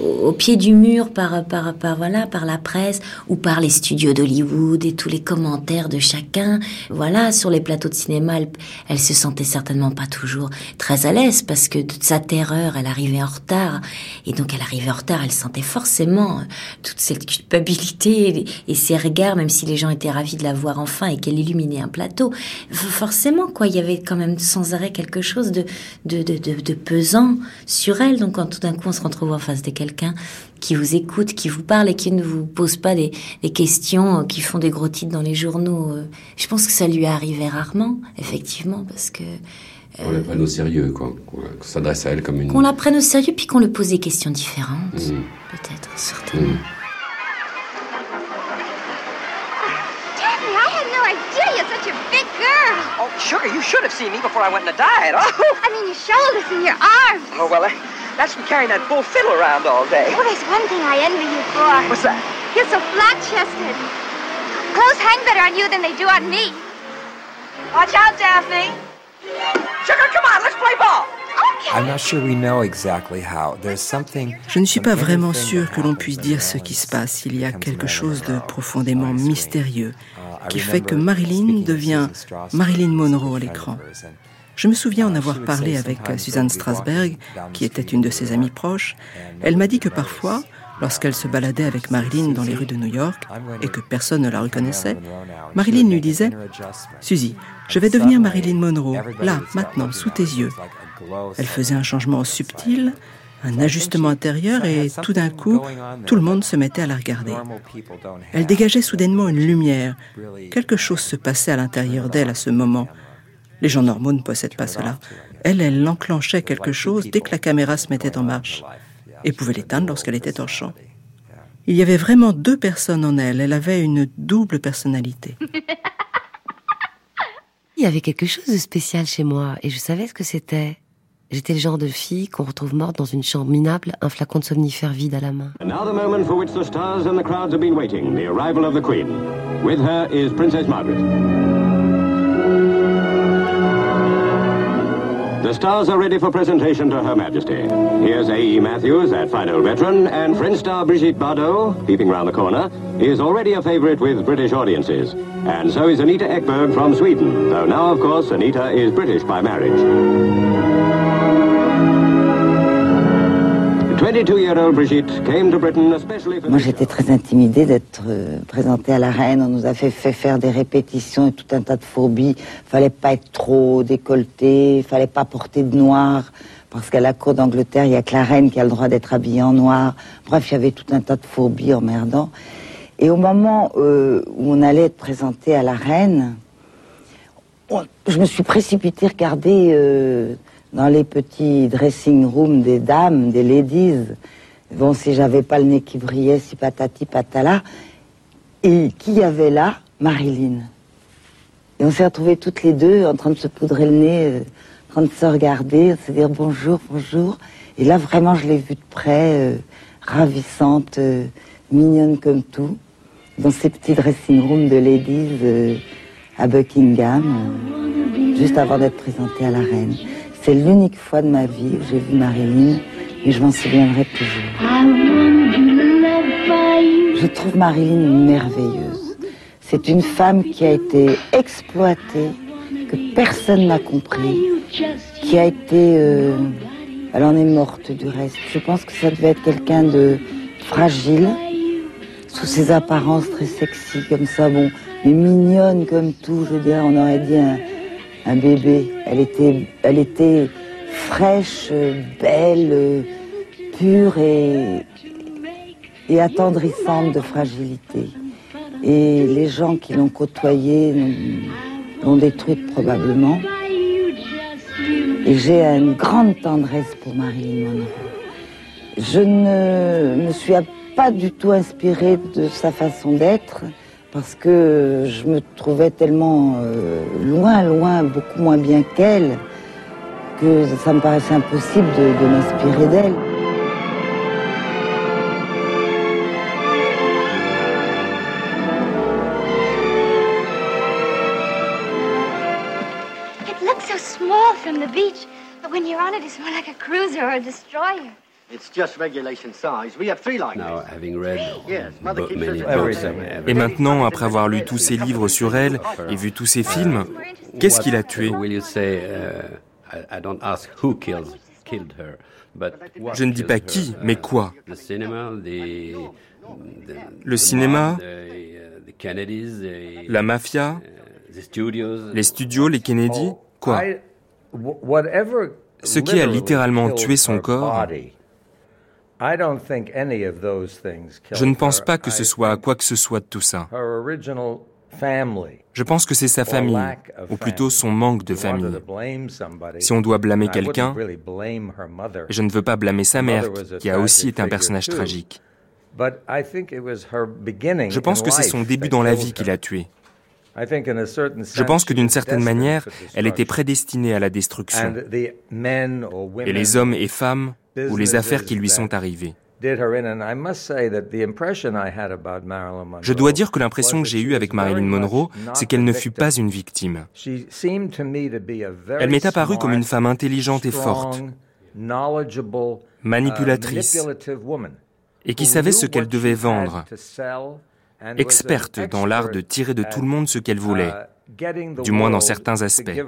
au pied du mur par, par, par, voilà, par la presse ou par les studios d'Hollywood et tous les commentaires de chacun. Voilà, sur les plateaux de cinéma, elle, elle se sentait certainement pas toujours très à l'aise parce que de sa terreur, elle arrivait en retard. Et donc, elle arrivait en retard, elle sentait forcément toute cette culpabilité et, ses regards, même si les gens étaient ravis de la voir enfin et qu'elle illuminait un plateau. Forcément, quoi, il y avait quand même sans arrêt quelque chose de, de, de, de, de pesant sur elle. Donc, quand tout d'un coup, on se retrouve en face des quelqu'un qui vous écoute, qui vous parle et qui ne vous pose pas des, questions euh, qui font des gros titres dans les journaux. Euh. Je pense que ça lui arrivait rarement, effectivement, parce que... On la prenne au sérieux, quoi. Qu'on s'adresse à elle comme une... Qu'on la prenne au sérieux, puis qu'on lui pose des questions différentes. Mm. Peut-être, certainement. Mm. Oh, sugar, you should have seen me before I went on a diet. Oh. I mean, your shoulders and your arms. Oh, well, I, That's from carrying that bull fiddle around all day. Oh, there's one thing I envy you for. What's that? You're so flat-chested. Clothes hang better on you than they do on me. Watch out, Daphne. Sugar, come on, let's play ball. Je ne suis pas vraiment sûr que l'on puisse dire ce qui se passe. Il y a quelque chose de profondément mystérieux qui fait que Marilyn devient Marilyn Monroe à l'écran. Je me souviens en avoir parlé avec Suzanne Strasberg, qui était une de ses amies proches. Elle m'a dit que parfois, lorsqu'elle se baladait avec Marilyn dans les rues de New York et que personne ne la reconnaissait, Marilyn lui disait Suzy, je vais devenir Marilyn Monroe, là, maintenant, sous tes yeux. Elle faisait un changement subtil, un ajustement intérieur et tout d'un coup, tout le monde se mettait à la regarder. Elle dégageait soudainement une lumière. Quelque chose se passait à l'intérieur d'elle à ce moment. Les gens normaux ne possèdent pas cela. Elle, elle enclenchait quelque chose dès que la caméra se mettait en marche et pouvait l'éteindre lorsqu'elle était en champ. Il y avait vraiment deux personnes en elle. Elle avait une double personnalité. Il y avait quelque chose de spécial chez moi et je savais ce que c'était. J'étais le genre de fille qu'on retrouve morte dans une chambre minable, un flacon de somnifère vide à la main. now The stars are ready for presentation to Her Majesty. Here's A.E. Matthews, that fine old veteran, and French star Brigitte Bardot, peeping round the corner, is already a favorite with British audiences. And so is Anita Ekberg from Sweden, though now, of course, Anita is British by marriage. Moi, j'étais très intimidée d'être euh, présentée à la reine. On nous a fait, faire des répétitions et tout un tas de fourbies. Fallait pas être trop décolleté, fallait pas porter de noir. Parce qu'à la cour d'Angleterre, il y a que la reine qui a le droit d'être habillée en noir. Bref, il y avait tout un tas de fourbies emmerdants. Et au moment euh, où on allait être présenté à la reine, je me suis précipitée regarder euh, dans les petits dressing rooms des dames, des ladies. Bon, si j'avais pas le nez qui brillait, si patati patala. Et qui y avait là? Marilyn. Et on s'est retrouvés toutes les deux en train de se poudrer le nez, euh, en train de se regarder, de se dire bonjour, bonjour. Et là, vraiment, je l'ai vue de près, euh, ravissante, euh, mignonne comme tout, dans ces petits dressing rooms de ladies à Buckingham, juste avant d'être présentée à la reine. C'est l'unique fois de ma vie où j'ai vu Marilyn et je m'en souviendrai toujours. Je trouve Marilyn merveilleuse. C'est une femme qui a été exploitée, que personne n'a compris, qui a été... Euh, elle en est morte du reste. Je pense que ça devait être quelqu'un de fragile, sous ses apparences très sexy comme ça, bon, mais mignonne comme tout, je veux dire, on aurait dit un, un bébé. Elle était, fraîche, belle, pure et, et attendrissante de fragilité. Et les gens qui l'ont côtoyée l'ont détruite probablement. Et j'ai une grande tendresse pour Marilyn Monroe. Je ne me suis pas du tout inspirée de sa façon d'être parce que je me trouvais tellement euh, loin, loin, beaucoup moins bien qu'elle, que ça me paraissait impossible de, de m'inspirer d'elle. It looks so small from the beach, but when you're on it, it's more like a cruiser or a destroyer. Et maintenant, après avoir lu tous ces livres sur elle et vu tous ces films, qu'est-ce qui l'a tuée Je ne dis pas qui, mais quoi? Le cinéma, la mafia, les studios, les Kennedy, quoi? Ce qui a littéralement tué son corps, je ne pense pas que ce soit quoi que ce soit de tout ça. Je pense que c'est sa famille, ou plutôt son manque de famille. Si on doit blâmer quelqu'un, je ne veux pas blâmer sa mère, qui a aussi été un personnage tragique. Je pense que c'est son début dans la vie qui l'a tué. Je pense que d'une certaine manière, elle était prédestinée à la destruction. Et les hommes et femmes ou les affaires qui lui sont arrivées. Je dois dire que l'impression que j'ai eue avec Marilyn Monroe, c'est qu'elle ne fut pas une victime. Elle m'est apparue comme une femme intelligente et forte, manipulatrice, et qui savait ce qu'elle devait vendre, experte dans l'art de tirer de tout le monde ce qu'elle voulait, du moins dans certains aspects.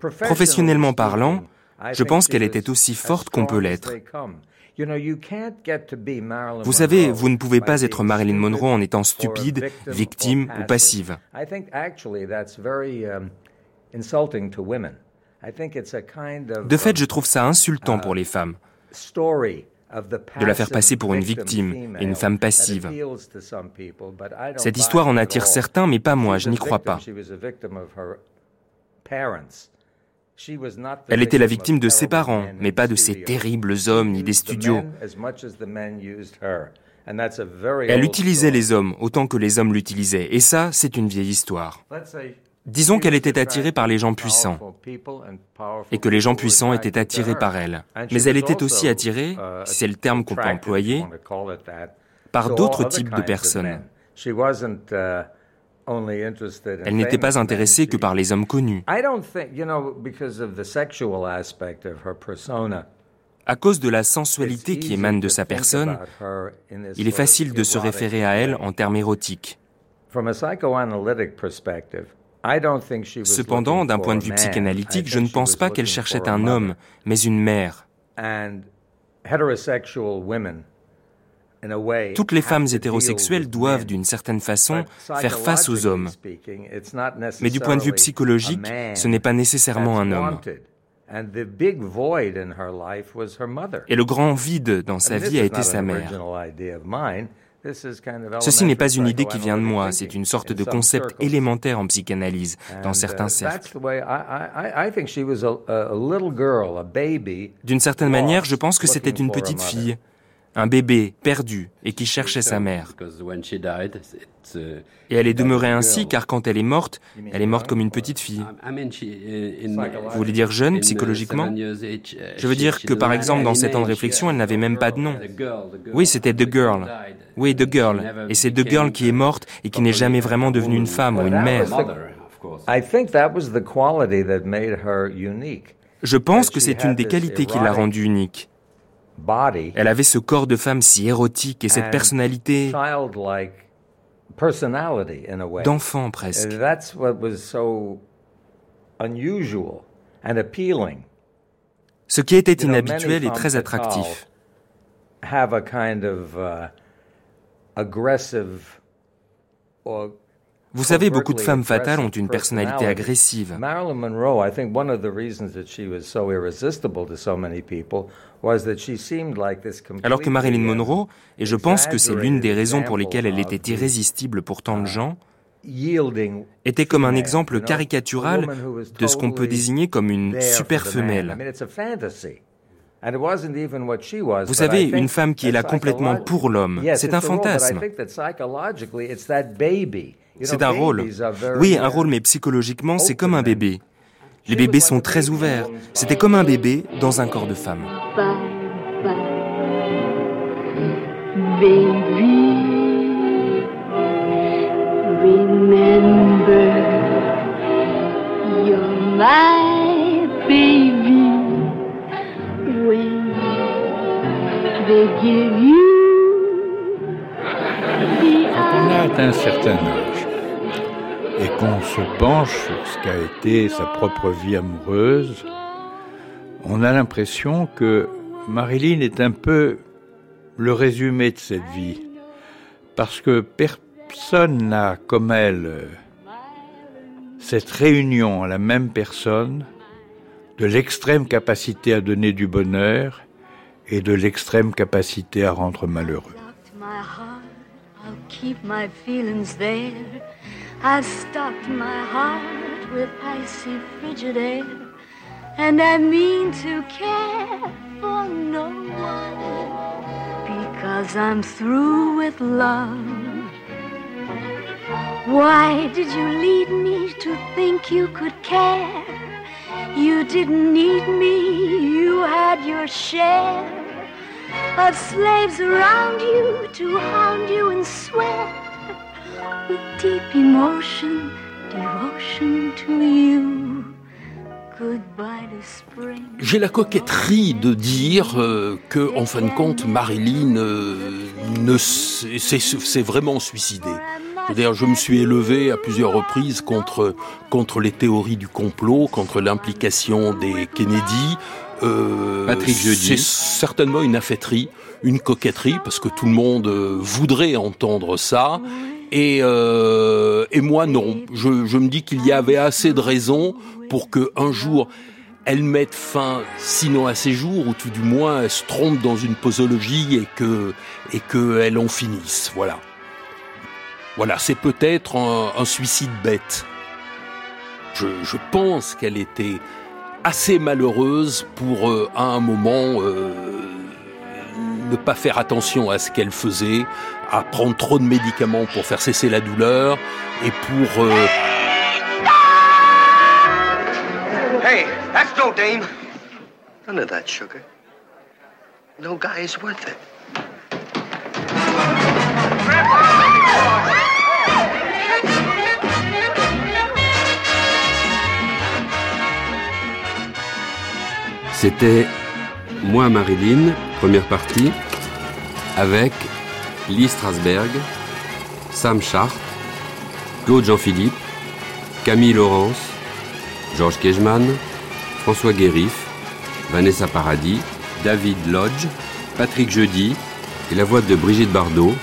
Professionnellement parlant, je pense qu'elle était aussi forte qu'on peut l'être. Vous savez, vous ne pouvez pas être Marilyn Monroe en étant stupide, victime ou passive. De fait, je trouve ça insultant pour les femmes de la faire passer pour une victime et une femme passive. Cette histoire en attire certains, mais pas moi, je n'y crois pas. Elle était la victime de ses parents, mais pas de ces terribles hommes ni des studios. Elle utilisait les hommes autant que les hommes l'utilisaient, et ça, c'est une vieille histoire. Disons qu'elle était attirée par les gens puissants, et que les gens puissants étaient attirés par elle. Mais elle était aussi attirée, c'est le terme qu'on peut employer, par d'autres types de personnes. Elle n'était pas intéressée que par les hommes connus. À cause de la sensualité qui émane de sa personne, il est facile de se référer à elle en termes érotiques. Cependant, d'un point de vue psychanalytique, je ne pense pas qu'elle cherchait un homme, mais une mère. Toutes les femmes hétérosexuelles doivent, d'une certaine façon, faire face aux hommes. Mais du point de vue psychologique, ce n'est pas nécessairement un homme. Et le grand vide dans sa vie a été sa mère. Ceci n'est pas une idée qui vient de moi, c'est une sorte de concept élémentaire en psychanalyse dans certains cercles. D'une certaine manière, je pense que c'était une petite fille, un bébé perdu et qui cherchait sa mère. Et elle est demeurée ainsi car quand elle est morte, elle est morte comme une petite fille. Vous voulez dire jeune psychologiquement? Je veux dire que par exemple dans sept ans de réflexion, elle n'avait même pas de nom. Oui, c'était The Girl. Oui, The Girl. Et c'est The Girl qui est morte et qui n'est jamais vraiment devenue une femme ou une mère. Je pense que c'est une des qualités qui l'a rendue unique. Elle avait ce corps de femme si érotique et cette personnalité d'enfant presque. Ce qui était inhabituel et très attractif. Vous savez, beaucoup de femmes fatales ont une personnalité agressive. Marilyn Monroe, I think one of the reasons that she was so irresistible to so many people alors que Marilyn Monroe, et je pense que c'est l'une des raisons pour lesquelles elle était irrésistible pour tant de gens, était comme un exemple caricatural de ce qu'on peut désigner comme une super femelle. Vous savez, une femme qui est là complètement pour l'homme, c'est un fantasme. C'est un rôle. Oui, un rôle, mais psychologiquement, c'est comme un bébé. Les bébés sont très ouverts. C'était comme un bébé dans un corps de femme. Quand on a atteint un certain âge, et qu'on se penche sur ce qu'a été sa propre vie amoureuse, on a l'impression que Marilyn est un peu le résumé de cette vie. Parce que personne n'a comme elle cette réunion à la même personne de l'extrême capacité à donner du bonheur et de l'extrême capacité à rendre malheureux. I've stocked my heart with icy frigid air, and I mean to care for no one because I'm through with love. Why did you lead me to think you could care? You didn't need me, you had your share of slaves around you to hound you and swear. J'ai la coquetterie de dire euh, que, en fin de compte, Marilyn euh, s'est vraiment suicidée. D'ailleurs, je me suis élevé à plusieurs reprises contre contre les théories du complot, contre l'implication des Kennedy. Euh, Patrick C'est certainement une affaîtrie, une coquetterie, parce que tout le monde euh, voudrait entendre ça. Et, euh, et moi, non. Je, me dis qu'il y avait assez de raisons pour que un jour elle mette fin, sinon à ses jours, ou tout du moins elle se trompe dans une posologie et que et que en finisse. Voilà. Voilà, c'est peut-être un, suicide bête. Je, je pense qu'elle était assez malheureuse pour, euh, à un moment, euh, ne pas faire attention à ce qu'elle faisait, à prendre trop de médicaments pour faire cesser la douleur et pour... Euh... Hey, that's no dame. None of that sugar. No guy is worth it. C'était Moi Marilyn, première partie, avec Lee Strasberg, Sam Chart, Claude Jean-Philippe, Camille Laurence, Georges Kejman, François Guérif, Vanessa Paradis, David Lodge, Patrick Jeudi et la voix de Brigitte Bardot,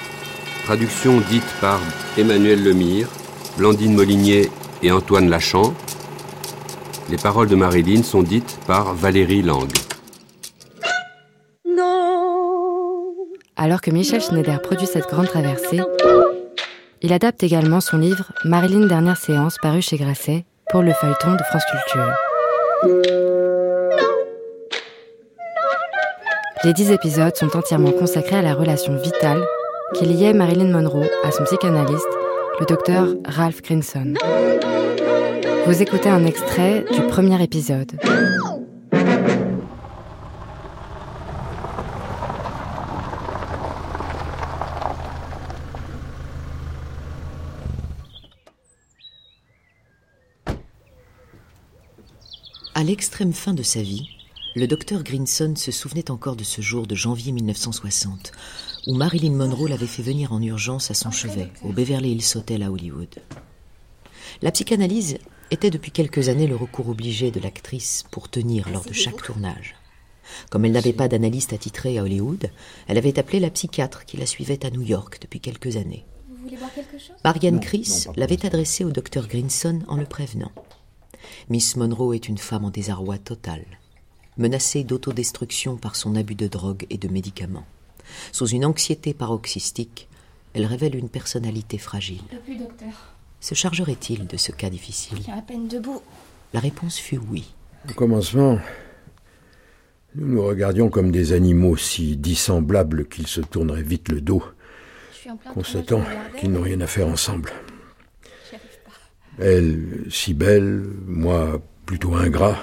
traduction dite par Emmanuel Lemire, Blandine Molinier et Antoine Lachamp, Les paroles de Marilyn sont dites par Valérie Lang. Alors que Michel Schneider produit cette grande traversée, il adapte également son livre Marilyn Dernière séance paru chez Grasset pour le feuilleton de France Culture. Les dix épisodes sont entièrement consacrés à la relation vitale qui liait Marilyn Monroe à son psychanalyste, le docteur Ralph Grinson. Vous écoutez un extrait du premier épisode. L'extrême fin de sa vie, le docteur Grinson se souvenait encore de ce jour de janvier 1960, où Marilyn Monroe l'avait fait venir en urgence à son chevet, au Beverly Hills Hotel à Hollywood. La psychanalyse était depuis quelques années le recours obligé de l'actrice pour tenir lors de chaque tournage. Comme elle n'avait pas d'analyste attitré à Hollywood, elle avait appelé la psychiatre qui la suivait à New York depuis quelques années. Marianne Chris l'avait adressée au docteur Grinson en le prévenant. Miss Monroe est une femme en désarroi total, menacée d'autodestruction par son abus de drogue et de médicaments. Sous une anxiété paroxystique, elle révèle une personnalité fragile. docteur. Se chargerait-il de ce cas difficile? À peine debout. La réponse fut oui. Au commencement, nous nous regardions comme des animaux si dissemblables qu'ils se tourneraient vite le dos, constatant qu'ils n'ont rien à faire ensemble. Elle, si belle, moi, plutôt ingrat.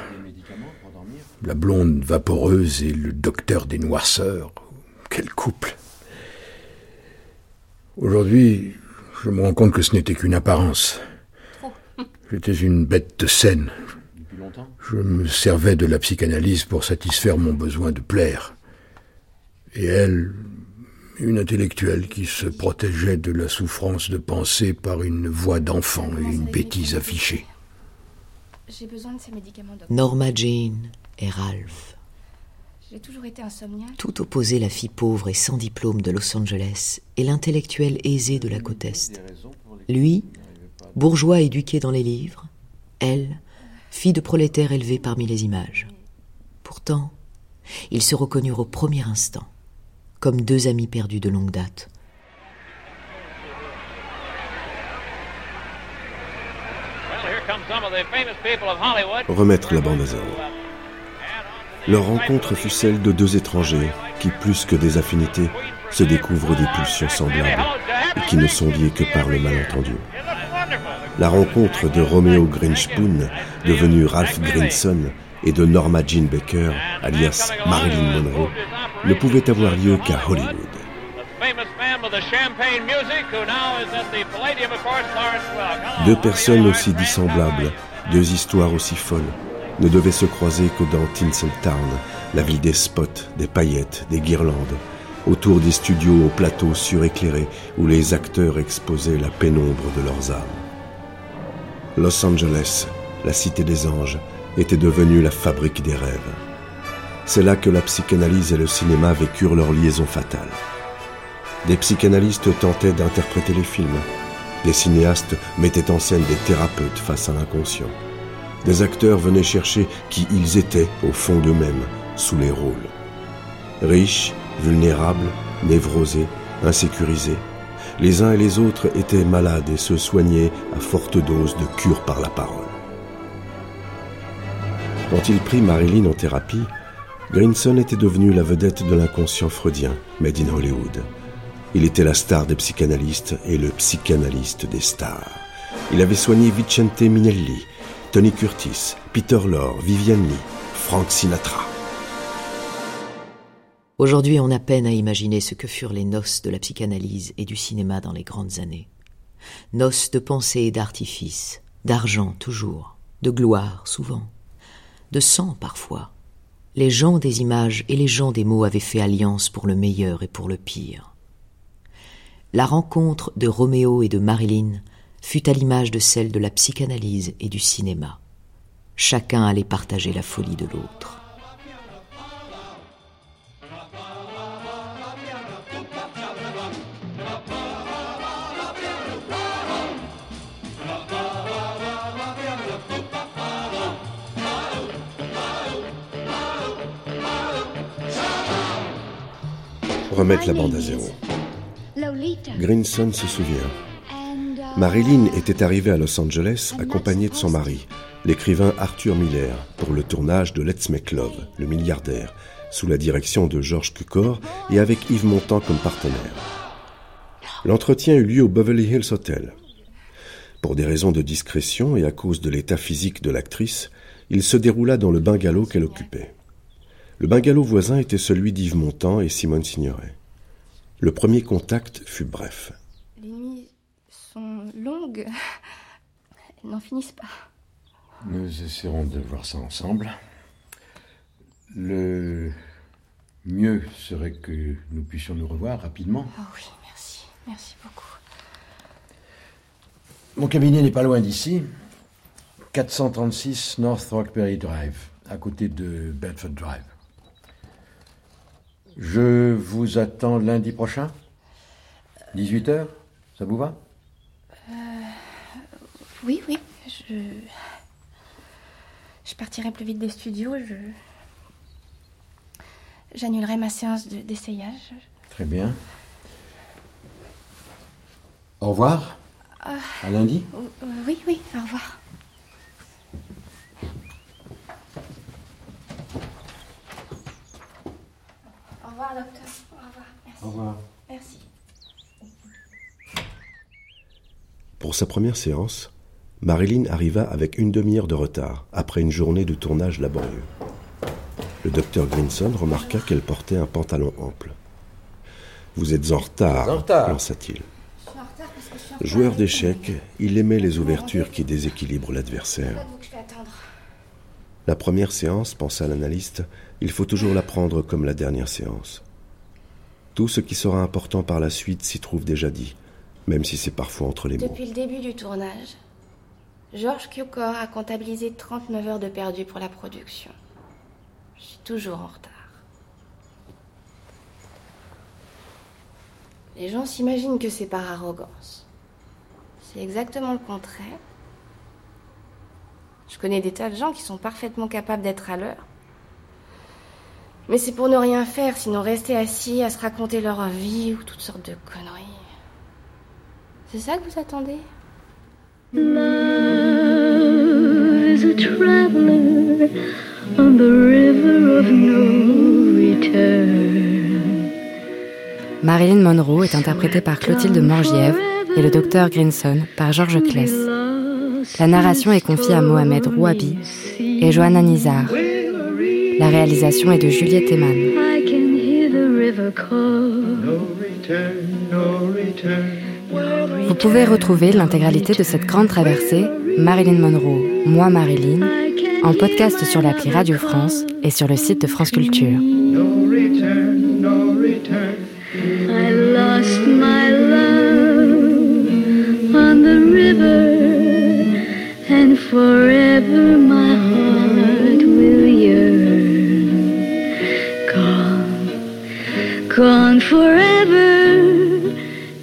La blonde vaporeuse et le docteur des noirceurs. Quel couple Aujourd'hui, je me rends compte que ce n'était qu'une apparence. J'étais une bête de scène. Je me servais de la psychanalyse pour satisfaire mon besoin de plaire. Et elle, une intellectuelle qui se protégeait de la souffrance de penser par une voix d'enfant et une bêtise affichée. J'ai besoin de ces médicaments, Norma Jean et Ralph. J'ai toujours été insomniaque. Tout opposé la fille pauvre et sans diplôme de Los Angeles et l'intellectuel aisé de la côte Est. Lui, bourgeois éduqué dans les livres, elle, fille de prolétaire élevée parmi les images. Pourtant, ils se reconnurent au premier instant comme deux amis perdus de longue date. Remettre la bande à zéro. Leur rencontre fut celle de deux étrangers qui, plus que des affinités, se découvrent des pulsions semblables et qui ne sont liés que par le malentendu. La rencontre de Romeo Grinchpoon, devenu Ralph Grinson, et de Norma Jean Baker, alias Marilyn Monroe, ne pouvait avoir lieu qu'à Hollywood. Deux personnes aussi dissemblables, deux histoires aussi folles, ne devaient se croiser que dans Tinseltown, la ville des spots, des paillettes, des guirlandes, autour des studios aux plateaux suréclairés où les acteurs exposaient la pénombre de leurs âmes. Los Angeles, la cité des anges, était devenue la fabrique des rêves. C'est là que la psychanalyse et le cinéma vécurent leur liaison fatale. Des psychanalystes tentaient d'interpréter les films. Des cinéastes mettaient en scène des thérapeutes face à l'inconscient. Des acteurs venaient chercher qui ils étaient au fond d'eux-mêmes, sous les rôles. Riches, vulnérables, névrosés, insécurisés, les uns et les autres étaient malades et se soignaient à forte dose de cure par la parole. Quand il prit Marilyn en thérapie, Grinson était devenu la vedette de l'inconscient freudien, made in Hollywood. Il était la star des psychanalystes et le psychanalyste des stars. Il avait soigné Vicente Minelli, Tony Curtis, Peter Lorre, Vivian Lee, Frank Sinatra. Aujourd'hui, on a peine à imaginer ce que furent les noces de la psychanalyse et du cinéma dans les grandes années. Noces de pensée et d'artifice, d'argent toujours, de gloire souvent de sang parfois. Les gens des images et les gens des mots avaient fait alliance pour le meilleur et pour le pire. La rencontre de Roméo et de Marilyn fut à l'image de celle de la psychanalyse et du cinéma. Chacun allait partager la folie de l'autre. Remettre la bande à zéro. Grinson se souvient. Marilyn était arrivée à Los Angeles accompagnée de son mari, l'écrivain Arthur Miller, pour le tournage de Let's Make Love, le milliardaire, sous la direction de George Cukor et avec Yves Montand comme partenaire. L'entretien eut lieu au Beverly Hills Hotel. Pour des raisons de discrétion et à cause de l'état physique de l'actrice, il se déroula dans le bungalow qu'elle occupait. Le bungalow voisin était celui d'Yves Montand et Simone Signoret. Le premier contact fut bref. Les nuits sont longues. Elles n'en finissent pas. Nous essaierons de voir ça ensemble. Le mieux serait que nous puissions nous revoir rapidement. Oh oui, merci. Merci beaucoup. Mon cabinet n'est pas loin d'ici. 436 North Rockberry Drive, à côté de Bedford Drive. Je vous attends lundi prochain? 18h Ça vous va? Euh, Oui, oui. Je. Je partirai plus vite des studios. Je. J'annulerai ma séance d'essayage. Très bien. Au revoir. Euh, à lundi euh, Oui, oui, au revoir. Revoir, docteur. Au revoir. Merci. Au revoir. Merci. Pour sa première séance, Marilyn arriva avec une demi-heure de retard, après une journée de tournage laborieux. Le docteur Grinson remarqua qu'elle portait un pantalon ample. Vous êtes en retard, lança-t-il. Joueur d'échecs, il aimait les ouvertures qui déséquilibrent l'adversaire. La première séance, pensa l'analyste, il faut toujours la prendre comme la dernière séance. Tout ce qui sera important par la suite s'y trouve déjà dit, même si c'est parfois entre les mots. Depuis le début du tournage, Georges Cukor a comptabilisé 39 heures de perdu pour la production. Je suis toujours en retard. Les gens s'imaginent que c'est par arrogance. C'est exactement le contraire. Je connais des tas de gens qui sont parfaitement capables d'être à l'heure. Mais c'est pour ne rien faire, sinon rester assis à se raconter leur vie ou toutes sortes de conneries. C'est ça que vous attendez? Marilyn Monroe est interprétée par Clotilde Morgièvre et le docteur Grinson par Georges Kless. La narration est confiée à Mohamed Rouabi et Johanna Nizar. La réalisation est de Juliette Eman. Vous pouvez retrouver l'intégralité de cette grande traversée, Marilyn Monroe, Moi Marilyn, en podcast sur l'appli Radio France et sur le site de France Culture. and forever my heart will yearn. Gone, gone forever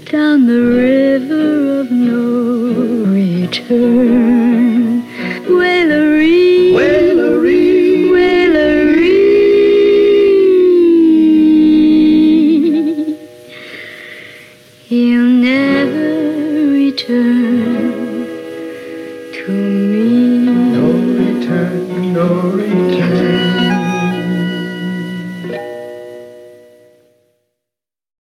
down the river of no return.